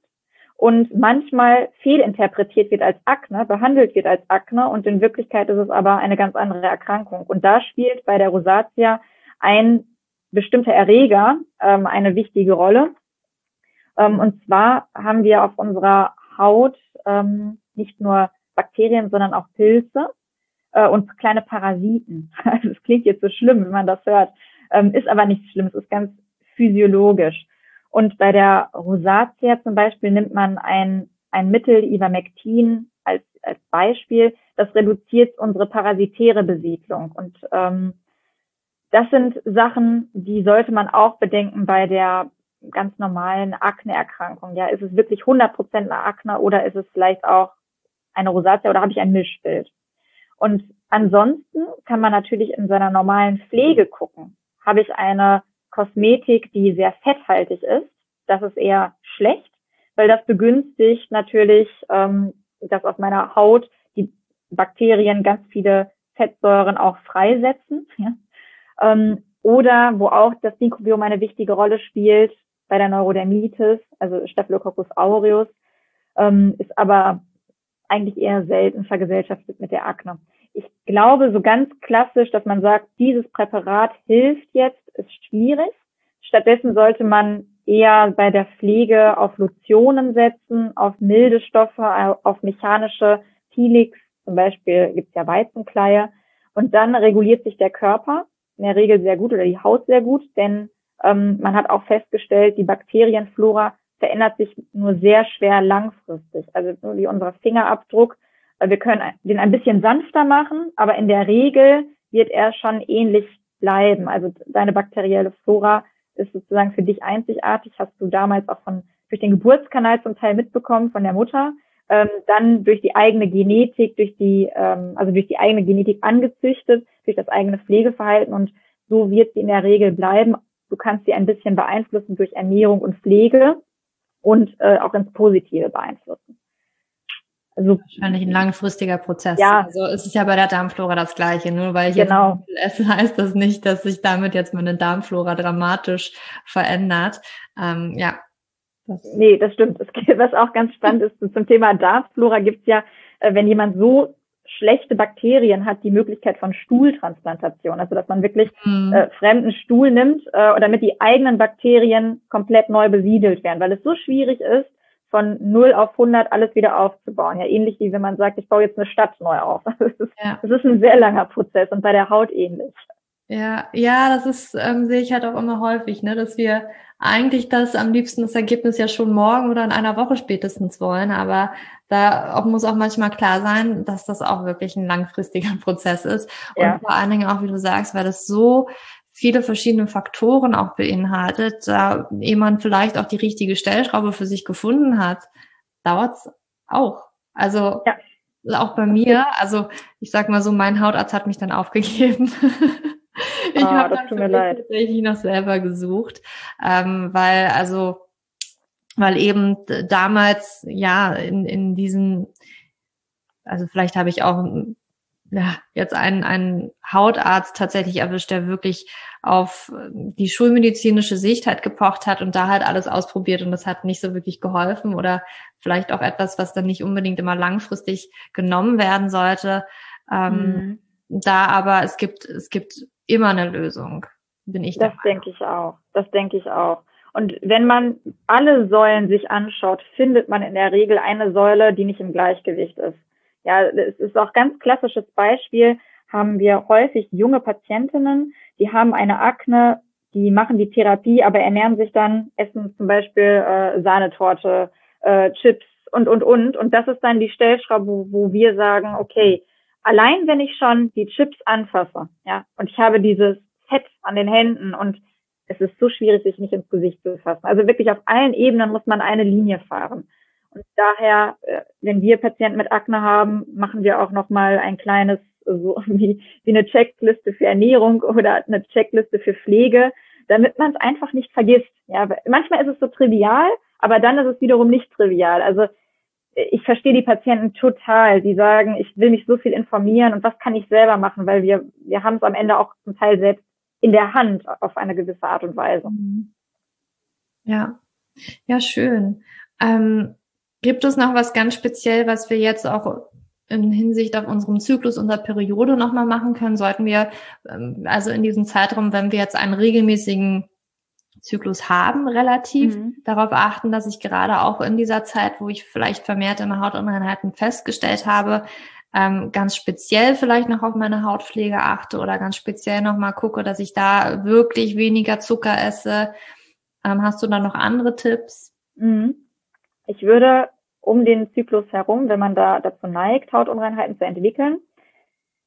und manchmal fehlinterpretiert wird als Akne, behandelt wird als Akne und in Wirklichkeit ist es aber eine ganz andere Erkrankung. Und da spielt bei der Rosatia ein bestimmter Erreger ähm, eine wichtige Rolle. Ähm, und zwar haben wir auf unserer Haut ähm, nicht nur Bakterien, sondern auch Pilze äh, und kleine Parasiten. Also es klingt jetzt so schlimm, wenn man das hört, ähm, ist aber nicht schlimm, es ist ganz physiologisch. Und bei der Rosatia zum Beispiel nimmt man ein, ein Mittel Ivermectin als, als Beispiel, das reduziert unsere parasitäre Besiedlung. Und ähm, das sind Sachen, die sollte man auch bedenken bei der ganz normalen Akneerkrankung. Ja, ist es wirklich 100 Prozent eine Akne oder ist es vielleicht auch eine Rosatia oder habe ich ein Mischbild? Und ansonsten kann man natürlich in seiner normalen Pflege gucken. Habe ich eine Kosmetik, die sehr fetthaltig ist? Das ist eher schlecht, weil das begünstigt natürlich, ähm, dass auf meiner Haut die Bakterien ganz viele Fettsäuren auch freisetzen. Ja? Ähm, oder wo auch das Mikrobiom eine wichtige Rolle spielt bei der Neurodermitis, also Staphylococcus aureus, ähm, ist aber eigentlich eher selten vergesellschaftet mit der Akne. Ich glaube, so ganz klassisch, dass man sagt, dieses Präparat hilft jetzt, ist schwierig. Stattdessen sollte man eher bei der Pflege auf Lotionen setzen, auf milde Stoffe, auf mechanische Helix, zum Beispiel gibt es ja Weizenkleie. Und dann reguliert sich der Körper in der Regel sehr gut oder die Haut sehr gut, denn ähm, man hat auch festgestellt, die Bakterienflora verändert sich nur sehr schwer langfristig. Also nur wie unser Fingerabdruck. Wir können den ein bisschen sanfter machen, aber in der Regel wird er schon ähnlich bleiben. Also deine bakterielle Flora ist sozusagen für dich einzigartig, hast du damals auch von durch den Geburtskanal zum Teil mitbekommen von der Mutter, ähm, dann durch die eigene Genetik, durch die ähm, also durch die eigene Genetik angezüchtet, durch das eigene Pflegeverhalten und so wird sie in der Regel bleiben. Du kannst sie ein bisschen beeinflussen durch Ernährung und Pflege und äh, auch ins Positive beeinflussen. Also, Wahrscheinlich ein langfristiger Prozess. Ja. Also es ist ja bei der Darmflora das Gleiche. Nur weil ich genau. jetzt esse, heißt das nicht, dass sich damit jetzt meine Darmflora dramatisch verändert. Ähm, ja. Das nee, das stimmt. was auch ganz spannend ist, zum Thema Darmflora gibt's ja, äh, wenn jemand so schlechte Bakterien hat, die Möglichkeit von Stuhltransplantation. Also dass man wirklich mhm. äh, fremden Stuhl nimmt, äh, damit die eigenen Bakterien komplett neu besiedelt werden, weil es so schwierig ist, von 0 auf 100 alles wieder aufzubauen. Ja, ähnlich wie wenn man sagt, ich baue jetzt eine Stadt neu auf. Das ist, ja. das ist ein sehr langer Prozess und bei der Haut ähnlich. Ja, ja, das ist, ähm, sehe ich halt auch immer häufig, ne, dass wir eigentlich das am liebsten das Ergebnis ja schon morgen oder in einer Woche spätestens wollen, aber da auch, muss auch manchmal klar sein, dass das auch wirklich ein langfristiger Prozess ist. Ja. Und vor allen Dingen auch, wie du sagst, weil das so viele verschiedene Faktoren auch beinhaltet, da jemand vielleicht auch die richtige Stellschraube für sich gefunden hat, dauert's auch. Also ja. auch bei mir, also ich sag mal so, mein Hautarzt hat mich dann aufgegeben. ich ah, habe dann tatsächlich noch selber gesucht, ähm, weil also weil eben damals ja in, in diesen also vielleicht habe ich auch ja, jetzt einen, einen Hautarzt tatsächlich erwischt, der wirklich auf die schulmedizinische Sicht halt gepocht hat und da halt alles ausprobiert und das hat nicht so wirklich geholfen oder vielleicht auch etwas, was dann nicht unbedingt immer langfristig genommen werden sollte. Ähm, mhm. Da aber es gibt, es gibt immer eine Lösung, bin ich Das denke ich auch. Das denke ich auch. Und wenn man alle Säulen sich anschaut, findet man in der Regel eine Säule, die nicht im Gleichgewicht ist. Ja, es ist auch ganz klassisches Beispiel, haben wir häufig junge Patientinnen, die haben eine Akne, die machen die Therapie, aber ernähren sich dann, essen zum Beispiel äh, Sahnetorte, äh, Chips und, und, und. Und das ist dann die Stellschraube, wo, wo wir sagen, okay, allein wenn ich schon die Chips anfasse, ja, und ich habe dieses Fett an den Händen und es ist so schwierig, sich nicht ins Gesicht zu fassen. Also wirklich auf allen Ebenen muss man eine Linie fahren. Und daher, äh, wenn wir Patienten mit Akne haben, machen wir auch nochmal ein kleines, so wie, wie eine Checkliste für Ernährung oder eine Checkliste für Pflege, damit man es einfach nicht vergisst. Ja, manchmal ist es so trivial, aber dann ist es wiederum nicht trivial. Also ich verstehe die Patienten total. Die sagen, ich will mich so viel informieren und was kann ich selber machen, weil wir, wir haben es am Ende auch zum Teil selbst in der Hand auf eine gewisse Art und Weise. Ja, ja, schön. Ähm, Gibt es noch was ganz speziell, was wir jetzt auch in Hinsicht auf unseren Zyklus, unserer Periode nochmal machen können? Sollten wir ähm, also in diesem Zeitraum, wenn wir jetzt einen regelmäßigen Zyklus haben, relativ mhm. darauf achten, dass ich gerade auch in dieser Zeit, wo ich vielleicht vermehrt immer Hautunreinheiten festgestellt habe, ähm, ganz speziell vielleicht noch auf meine Hautpflege achte oder ganz speziell nochmal gucke, dass ich da wirklich weniger Zucker esse. Ähm, hast du da noch andere Tipps? Mhm. Ich würde um den Zyklus herum, wenn man da dazu neigt, Hautunreinheiten zu entwickeln,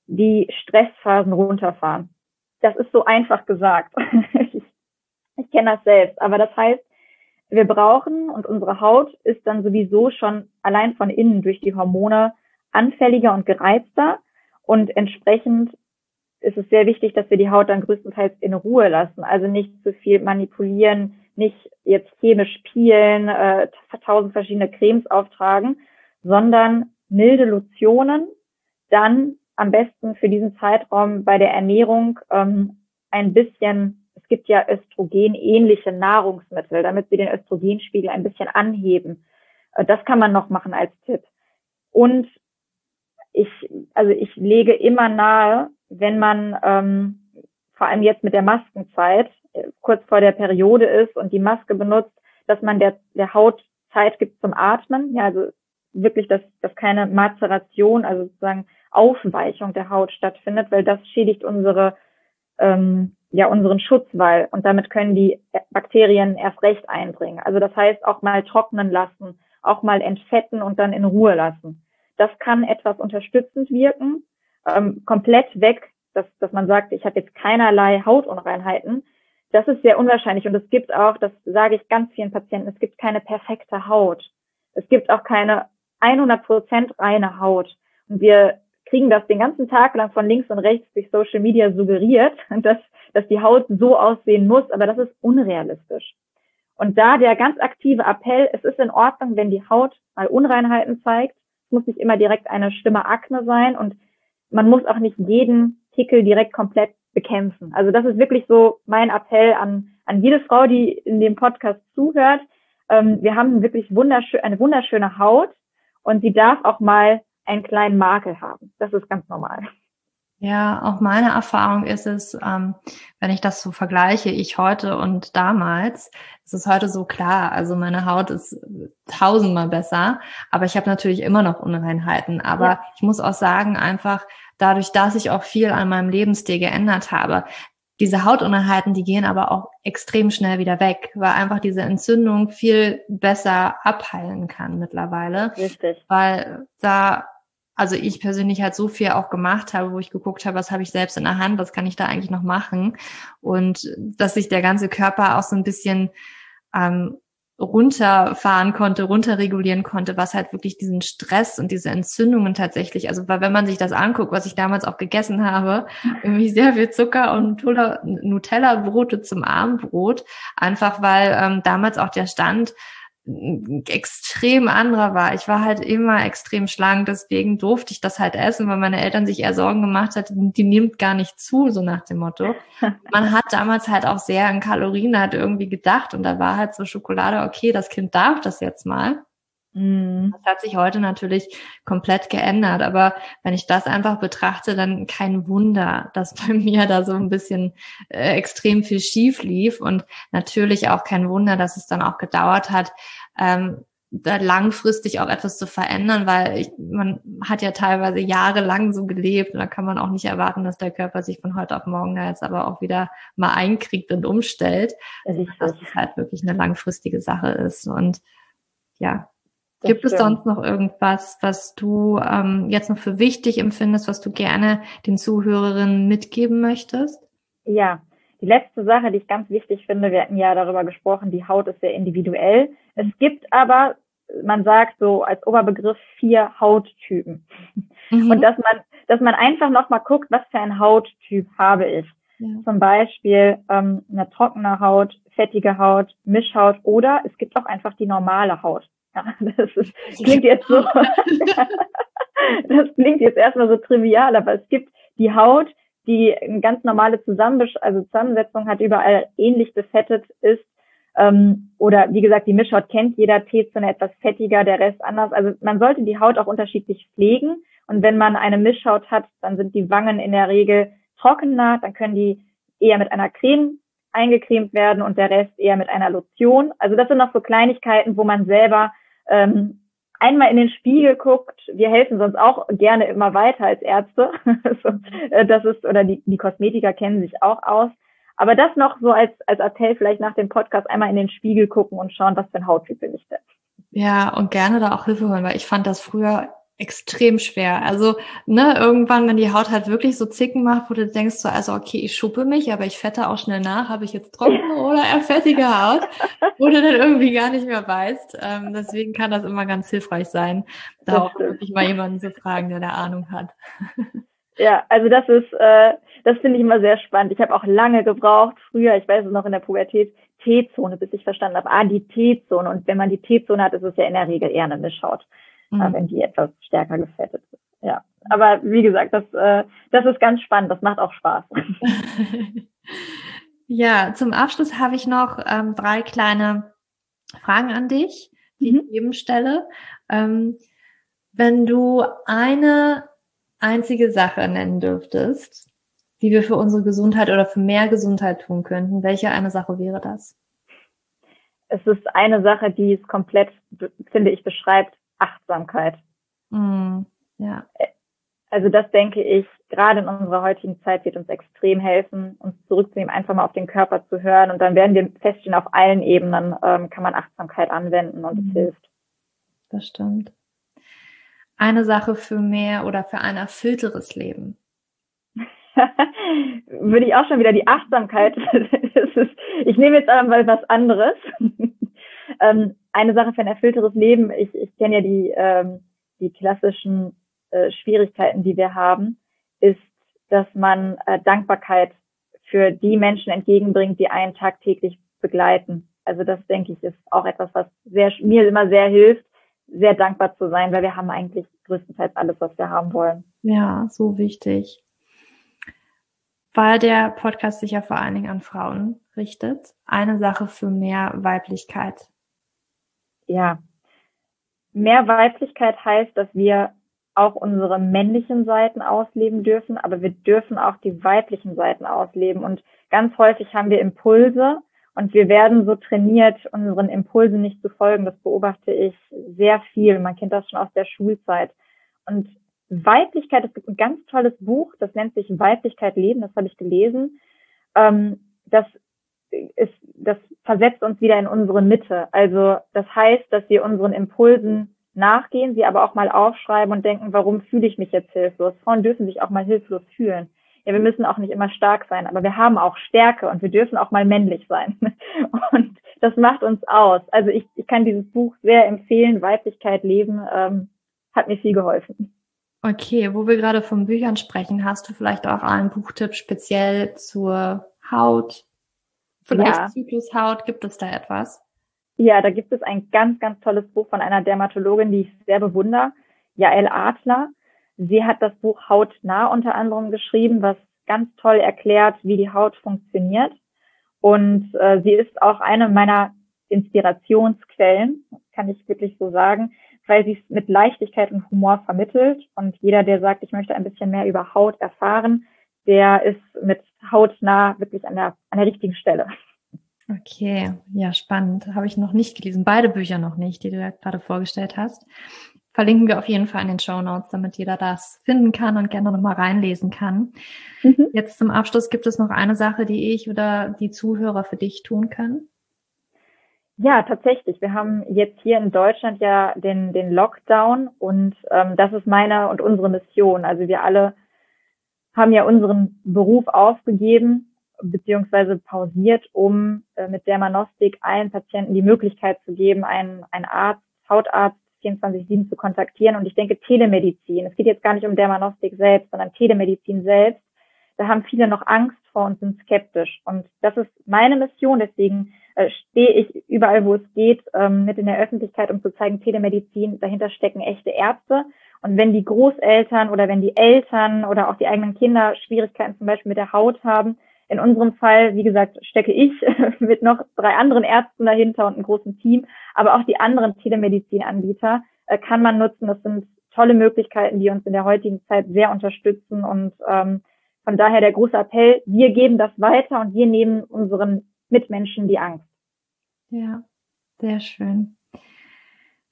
die Stressphasen runterfahren. Das ist so einfach gesagt. ich, kenne das selbst. Aber das heißt, wir brauchen und unsere Haut ist dann sowieso schon allein von innen durch die Hormone anfälliger und gereizter und entsprechend ist es sehr wichtig, dass wir die Haut dann größtenteils in Ruhe lassen. Also nicht zu viel manipulieren, nicht jetzt chemisch peelen, äh, tausend verschiedene Cremes auftragen, sondern milde Lotionen, dann am besten für diesen Zeitraum bei der Ernährung ähm, ein bisschen, gibt ja Östrogen-ähnliche Nahrungsmittel, damit sie den Östrogenspiegel ein bisschen anheben. Äh, das kann man noch machen als Tipp. Und ich, also ich lege immer nahe, wenn man ähm, vor allem jetzt mit der Maskenzeit äh, kurz vor der Periode ist und die Maske benutzt, dass man der, der Haut Zeit gibt zum Atmen. Ja, also wirklich, dass, dass keine Mazeration, also sozusagen Aufweichung der Haut stattfindet, weil das schädigt unsere, ähm, ja, unseren Schutzwall und damit können die Bakterien erst recht eindringen. Also das heißt auch mal trocknen lassen, auch mal entfetten und dann in Ruhe lassen. Das kann etwas unterstützend wirken, ähm, komplett weg, dass, dass man sagt, ich habe jetzt keinerlei Hautunreinheiten. Das ist sehr unwahrscheinlich und es gibt auch, das sage ich ganz vielen Patienten, es gibt keine perfekte Haut. Es gibt auch keine 100 Prozent reine Haut. Und wir kriegen das den ganzen Tag lang von links und rechts durch Social Media suggeriert, dass, dass die Haut so aussehen muss, aber das ist unrealistisch. Und da der ganz aktive Appell, es ist in Ordnung, wenn die Haut mal Unreinheiten zeigt. Es muss nicht immer direkt eine schlimme Akne sein und man muss auch nicht jeden Pickel direkt komplett bekämpfen. Also das ist wirklich so mein Appell an, an jede Frau, die in dem Podcast zuhört. Ähm, wir haben wirklich wunderschön, eine wunderschöne Haut und sie darf auch mal einen kleinen Makel haben. Das ist ganz normal. Ja, auch meine Erfahrung ist es, ähm, wenn ich das so vergleiche, ich heute und damals, es ist heute so klar. Also meine Haut ist tausendmal besser, aber ich habe natürlich immer noch Unreinheiten. Aber ja. ich muss auch sagen, einfach dadurch, dass ich auch viel an meinem Lebensstil geändert habe, diese Hautunreinheiten, die gehen aber auch extrem schnell wieder weg, weil einfach diese Entzündung viel besser abheilen kann mittlerweile. Richtig. Weil da also ich persönlich halt so viel auch gemacht habe, wo ich geguckt habe, was habe ich selbst in der Hand, was kann ich da eigentlich noch machen? Und dass sich der ganze Körper auch so ein bisschen ähm, runterfahren konnte, runterregulieren konnte, was halt wirklich diesen Stress und diese Entzündungen tatsächlich, also weil wenn man sich das anguckt, was ich damals auch gegessen habe, irgendwie sehr viel Zucker und Nutella-Brote zum Abendbrot, einfach weil ähm, damals auch der Stand extrem anderer war. Ich war halt immer extrem schlank, deswegen durfte ich das halt essen, weil meine Eltern sich eher Sorgen gemacht hatten, die nimmt gar nicht zu, so nach dem Motto. Man hat damals halt auch sehr an Kalorien halt irgendwie gedacht und da war halt so Schokolade, okay, das Kind darf das jetzt mal. Mm. Das hat sich heute natürlich komplett geändert, aber wenn ich das einfach betrachte, dann kein Wunder, dass bei mir da so ein bisschen äh, extrem viel schief lief und natürlich auch kein Wunder, dass es dann auch gedauert hat, ähm, da langfristig auch etwas zu verändern, weil ich, man hat ja teilweise jahrelang so gelebt und da kann man auch nicht erwarten, dass der Körper sich von heute auf morgen da jetzt aber auch wieder mal einkriegt und umstellt, dass es halt wirklich eine langfristige Sache ist und ja, das Gibt stimmt. es sonst noch irgendwas, was du ähm, jetzt noch für wichtig empfindest, was du gerne den Zuhörerinnen mitgeben möchtest? Ja, die letzte Sache, die ich ganz wichtig finde, wir hatten ja darüber gesprochen, die Haut ist sehr individuell. Es gibt aber, man sagt so als Oberbegriff vier Hauttypen. Mhm. Und dass man, dass man einfach nochmal guckt, was für ein Hauttyp habe ich. Ja. Zum Beispiel ähm, eine trockene Haut, fettige Haut, Mischhaut oder es gibt auch einfach die normale Haut. Ja, das ist, klingt jetzt so, das klingt jetzt erstmal so trivial, aber es gibt die Haut, die eine ganz normale Zusammenbesch also Zusammensetzung hat, überall ähnlich befettet ist. Ähm, oder wie gesagt, die Mischhaut kennt jeder T-Zone etwas fettiger, der Rest anders. Also man sollte die Haut auch unterschiedlich pflegen. Und wenn man eine Mischhaut hat, dann sind die Wangen in der Regel trockener, dann können die eher mit einer Creme eingecremt werden und der Rest eher mit einer Lotion. Also das sind noch so Kleinigkeiten, wo man selber ähm, einmal in den Spiegel guckt. Wir helfen sonst auch gerne immer weiter als Ärzte. Äh, das ist, oder die, die Kosmetiker kennen sich auch aus. Aber das noch so als, als Appell vielleicht nach dem Podcast einmal in den Spiegel gucken und schauen, was für ein Hauttyp bin ich denn. Ja, und gerne da auch Hilfe holen, weil ich fand das früher extrem schwer. Also, ne, irgendwann, wenn die Haut halt wirklich so Zicken macht, wo du denkst so, also okay, ich schuppe mich, aber ich fette auch schnell nach, habe ich jetzt trockene oder eher fettige Haut, wo du dann irgendwie gar nicht mehr weißt. Ähm, deswegen kann das immer ganz hilfreich sein, da auch wirklich mal jemanden zu fragen, der da Ahnung hat. Ja, also das ist, äh, das finde ich immer sehr spannend. Ich habe auch lange gebraucht, früher, ich weiß es noch in der Pubertät, T-Zone, bis ich verstanden habe, ah, die T-Zone. Und wenn man die T-Zone hat, ist es ja in der Regel eher eine Mischhaut mhm. wenn die etwas stärker gefettet ist. Ja, aber wie gesagt, das, äh, das ist ganz spannend. Das macht auch Spaß. ja, zum Abschluss habe ich noch ähm, drei kleine Fragen an dich, die mhm. ich eben stelle. Ähm, wenn du eine einzige Sache nennen dürftest, die wir für unsere Gesundheit oder für mehr Gesundheit tun könnten, welche eine Sache wäre das? Es ist eine Sache, die es komplett, finde ich, beschreibt, Achtsamkeit. Mm, ja. Also das denke ich, gerade in unserer heutigen Zeit wird uns extrem helfen, uns zurückzunehmen, einfach mal auf den Körper zu hören und dann werden wir feststellen, auf allen Ebenen ähm, kann man Achtsamkeit anwenden und mm. es mhm. hilft. Das stimmt. Eine Sache für mehr oder für ein erfüllteres Leben. Würde ich auch schon wieder die Achtsamkeit. ist, ich nehme jetzt aber mal was anderes. Ähm, eine Sache für ein erfüllteres Leben, ich, ich kenne ja die, ähm, die klassischen äh, Schwierigkeiten, die wir haben, ist, dass man äh, Dankbarkeit für die Menschen entgegenbringt, die einen tagtäglich begleiten. Also das denke ich ist auch etwas, was sehr, mir immer sehr hilft, sehr dankbar zu sein, weil wir haben eigentlich größtenteils alles, was wir haben wollen. Ja, so wichtig. Weil der Podcast sich ja vor allen Dingen an Frauen richtet. Eine Sache für mehr Weiblichkeit ja, mehr Weiblichkeit heißt, dass wir auch unsere männlichen Seiten ausleben dürfen, aber wir dürfen auch die weiblichen Seiten ausleben. Und ganz häufig haben wir Impulse und wir werden so trainiert, unseren Impulsen nicht zu folgen. Das beobachte ich sehr viel. Man kennt das schon aus der Schulzeit. Und Weiblichkeit, es gibt ein ganz tolles Buch, das nennt sich Weiblichkeit leben, das habe ich gelesen. Ähm, das ist, das versetzt uns wieder in unsere Mitte. Also das heißt, dass wir unseren Impulsen nachgehen, sie aber auch mal aufschreiben und denken, warum fühle ich mich jetzt hilflos? Frauen dürfen sich auch mal hilflos fühlen. Ja, wir müssen auch nicht immer stark sein, aber wir haben auch Stärke und wir dürfen auch mal männlich sein. Und das macht uns aus. Also ich, ich kann dieses Buch sehr empfehlen, Weiblichkeit leben, ähm, hat mir viel geholfen. Okay, wo wir gerade von Büchern sprechen, hast du vielleicht auch einen Buchtipp speziell zur Haut, Vielleicht ja. Zyklushaut, gibt es da etwas? Ja, da gibt es ein ganz, ganz tolles Buch von einer Dermatologin, die ich sehr bewundere, Jael Adler. Sie hat das Buch Hautnah unter anderem geschrieben, was ganz toll erklärt, wie die Haut funktioniert. Und äh, sie ist auch eine meiner Inspirationsquellen, kann ich wirklich so sagen, weil sie es mit Leichtigkeit und Humor vermittelt. Und jeder, der sagt, ich möchte ein bisschen mehr über Haut erfahren, der ist mit hautnah wirklich an der, an der richtigen Stelle. Okay, ja, spannend. Habe ich noch nicht gelesen. Beide Bücher noch nicht, die du gerade vorgestellt hast. Verlinken wir auf jeden Fall in den Show Notes, damit jeder das finden kann und gerne nochmal reinlesen kann. Mhm. Jetzt zum Abschluss gibt es noch eine Sache, die ich oder die Zuhörer für dich tun können. Ja, tatsächlich. Wir haben jetzt hier in Deutschland ja den, den Lockdown und ähm, das ist meine und unsere Mission. Also wir alle haben ja unseren Beruf aufgegeben beziehungsweise pausiert, um äh, mit Dermanostik allen Patienten die Möglichkeit zu geben, einen, einen Arzt, Hautarzt 24-7 zu kontaktieren. Und ich denke, Telemedizin, es geht jetzt gar nicht um Dermanostik selbst, sondern Telemedizin selbst, da haben viele noch Angst vor und sind skeptisch. Und das ist meine Mission, deswegen äh, stehe ich überall, wo es geht, ähm, mit in der Öffentlichkeit, um zu zeigen, Telemedizin, dahinter stecken echte Ärzte und wenn die Großeltern oder wenn die Eltern oder auch die eigenen Kinder Schwierigkeiten zum Beispiel mit der Haut haben, in unserem Fall, wie gesagt, stecke ich mit noch drei anderen Ärzten dahinter und einem großen Team, aber auch die anderen Telemedizinanbieter äh, kann man nutzen. Das sind tolle Möglichkeiten, die uns in der heutigen Zeit sehr unterstützen und ähm, von daher der große Appell, wir geben das weiter und wir nehmen unseren Mitmenschen die Angst. Ja, sehr schön.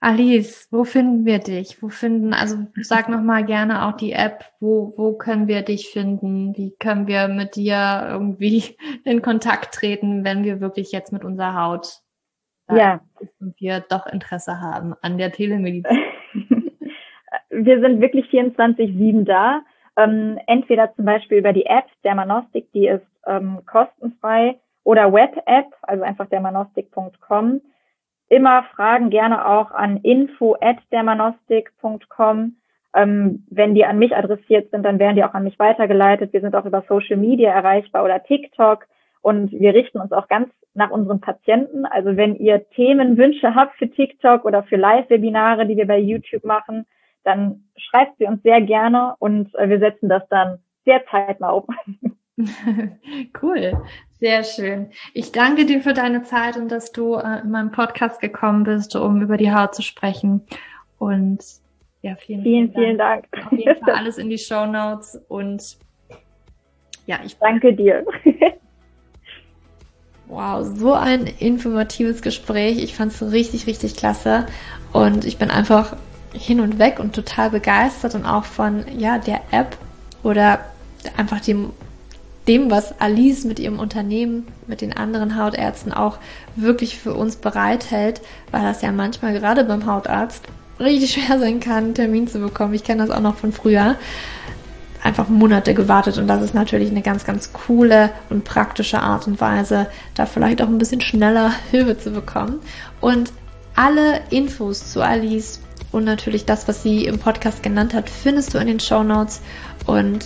Alice, wo finden wir dich? Wo finden, also sag noch mal gerne auch die App, wo, wo können wir dich finden? Wie können wir mit dir irgendwie in Kontakt treten, wenn wir wirklich jetzt mit unserer Haut ja. und wir doch Interesse haben an der Telemedizin. wir sind wirklich 24-7 da. Ähm, entweder zum Beispiel über die App Dermanostik, die ist ähm, kostenfrei, oder Web-App, also einfach dermanostik.com. Immer Fragen gerne auch an info at dermanostik.com. Ähm, wenn die an mich adressiert sind, dann werden die auch an mich weitergeleitet. Wir sind auch über Social Media erreichbar oder TikTok und wir richten uns auch ganz nach unseren Patienten. Also wenn ihr Themenwünsche habt für TikTok oder für Live-Webinare, die wir bei YouTube machen, dann schreibt sie uns sehr gerne und äh, wir setzen das dann sehr zeitnah um. cool, sehr schön. Ich danke dir für deine Zeit und dass du äh, in meinem Podcast gekommen bist, um über die Haut zu sprechen. Und ja, vielen, vielen, vielen Dank. Dank. Auf jeden Fall alles in die Show Notes und ja, ich danke dir. Wow, so ein informatives Gespräch. Ich fand es richtig, richtig klasse. Und ich bin einfach hin und weg und total begeistert und auch von ja, der App oder einfach dem, dem, was Alice mit ihrem Unternehmen, mit den anderen Hautärzten auch wirklich für uns bereithält, weil das ja manchmal gerade beim Hautarzt richtig schwer sein kann, einen Termin zu bekommen. Ich kenne das auch noch von früher einfach Monate gewartet und das ist natürlich eine ganz, ganz coole und praktische Art und Weise, da vielleicht auch ein bisschen schneller Hilfe zu bekommen. Und alle Infos zu Alice und natürlich das, was sie im Podcast genannt hat, findest du in den Show Notes. Und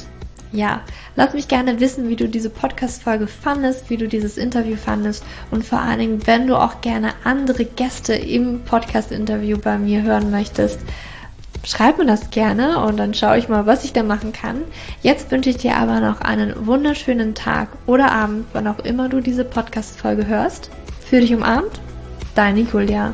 ja, lass mich gerne wissen, wie du diese Podcast-Folge fandest, wie du dieses Interview fandest und vor allen Dingen, wenn du auch gerne andere Gäste im Podcast-Interview bei mir hören möchtest, schreib mir das gerne und dann schaue ich mal, was ich da machen kann. Jetzt wünsche ich dir aber noch einen wunderschönen Tag oder Abend, wann auch immer du diese Podcast-Folge hörst. Für dich umarmt, deine Julia.